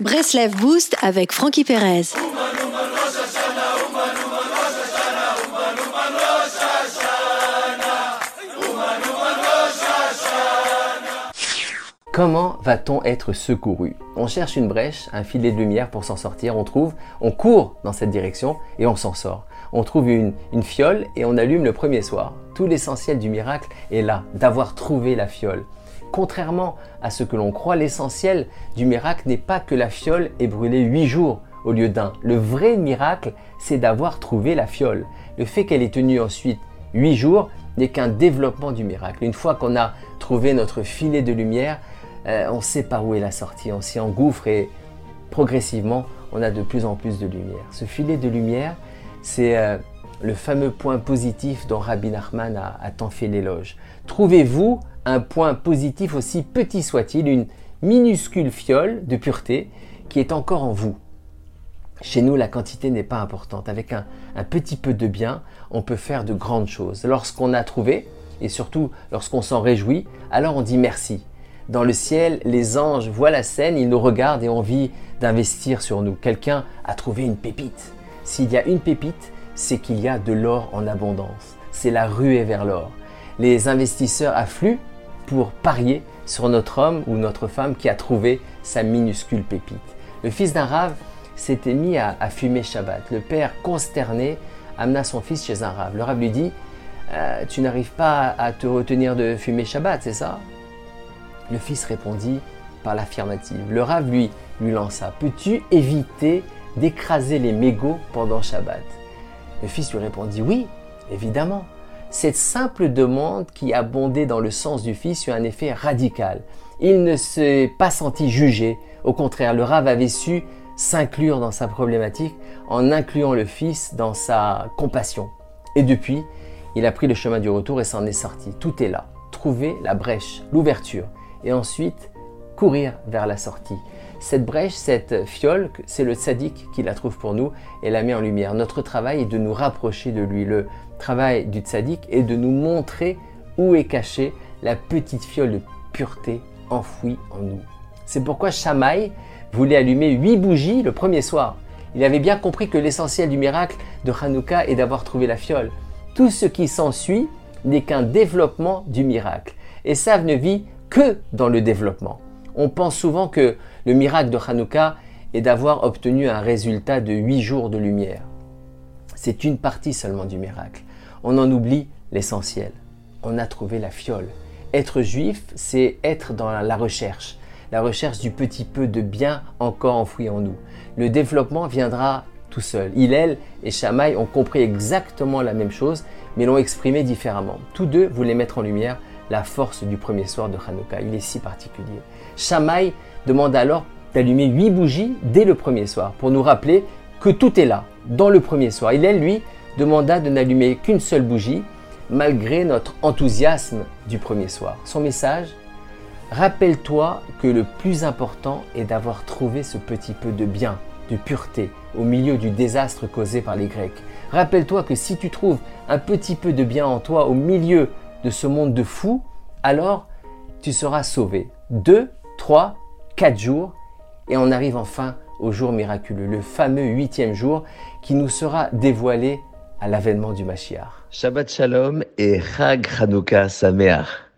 Breslev Boost avec Frankie Perez. Comment va-t-on être secouru? On cherche une brèche, un filet de lumière pour s'en sortir, on trouve, on court dans cette direction et on s'en sort. On trouve une, une fiole et on allume le premier soir. Tout l'essentiel du miracle est là, d'avoir trouvé la fiole. Contrairement à ce que l'on croit, l'essentiel du miracle n'est pas que la fiole ait brûlé huit jours au lieu d'un. Le vrai miracle, c'est d'avoir trouvé la fiole. Le fait qu'elle ait tenu ensuite huit jours n'est qu'un développement du miracle. Une fois qu'on a trouvé notre filet de lumière, euh, on sait par où est la sortie, on s'y engouffre et progressivement, on a de plus en plus de lumière. Ce filet de lumière, c'est euh, le fameux point positif dont Rabbi Nachman a, tant fait l'éloge. Trouvez-vous un point positif aussi petit soit-il, une minuscule fiole de pureté qui est encore en vous? Chez nous, la quantité n'est pas importante. Avec un, petit peu de bien, on peut faire de grandes choses. Lorsqu'on a trouvé, et surtout lorsqu'on s'en réjouit, alors on dit merci. Dans le ciel, les anges voient la scène, ils nous regardent et ont envie d'investir sur nous. Quelqu'un a trouvé une pépite. S'il y a une pépite, c'est qu'il y a de l'or en abondance. C'est la ruée vers l'or. Les investisseurs affluent pour parier sur notre homme ou notre femme qui a trouvé sa minuscule pépite. Le fils d'un rave s'était mis à, fumer Shabbat. Le père, consterné, amena son fils chez un rave. Le rave lui dit euh, Tu n'arrives pas à te retenir de fumer Shabbat, c'est ça? Le fils répondit par l'affirmative. Le rave lui, lui lança Peux-tu éviter d'écraser les mégots pendant Shabbat? Le fils lui répondit Oui, évidemment. Cette simple demande qui abondait dans le sens du fils eut un effet radical. Il ne s'est pas senti jugé. Au contraire, le Rav avait su s'inclure dans sa problématique en incluant le fils dans sa compassion. Et depuis, il a pris le chemin du retour et s'en est sorti. Tout est là. Trouver la brèche, l'ouverture. Et ensuite, courir vers la sortie. Cette brèche, cette fiole, c'est le sadique qui la trouve pour nous et la met en lumière. Notre travail est de nous rapprocher de lui. Le travail du tzaddik est de nous montrer où est cachée la petite fiole de pureté enfouie en nous. C'est pourquoi Shamaï voulait allumer huit bougies le premier soir. Il avait bien compris que l'essentiel du miracle de Hanouka est d'avoir trouvé la fiole. Tout ce qui s'ensuit n'est qu'un développement du miracle. Et ça ne vit que dans le développement. On pense souvent que le miracle de Hanouka est d'avoir obtenu un résultat de huit jours de lumière. C'est une partie seulement du miracle. On en oublie l'essentiel. On a trouvé la fiole. Être juif, c'est être dans la recherche, la recherche du petit peu de bien encore enfoui en nous. Le développement viendra tout seul. Hillel et Shammai ont compris exactement la même chose, mais l'ont exprimé différemment. Tous deux voulaient mettre en lumière la force du premier soir de Hanouka. Il est si particulier. Shammai demande alors d'allumer huit bougies dès le premier soir pour nous rappeler que tout est là, dans le premier soir. Il, lui, demanda de n'allumer qu'une seule bougie malgré notre enthousiasme du premier soir. Son message Rappelle-toi que le plus important est d'avoir trouvé ce petit peu de bien, de pureté, au milieu du désastre causé par les Grecs. Rappelle-toi que si tu trouves un petit peu de bien en toi au milieu de ce monde de fous, alors tu seras sauvé. Deux, trois, quatre jours, et on arrive enfin au jour miraculeux, le fameux huitième jour qui nous sera dévoilé à l'avènement du Mashiach. Shabbat Shalom et Chag Chanukah Sameach.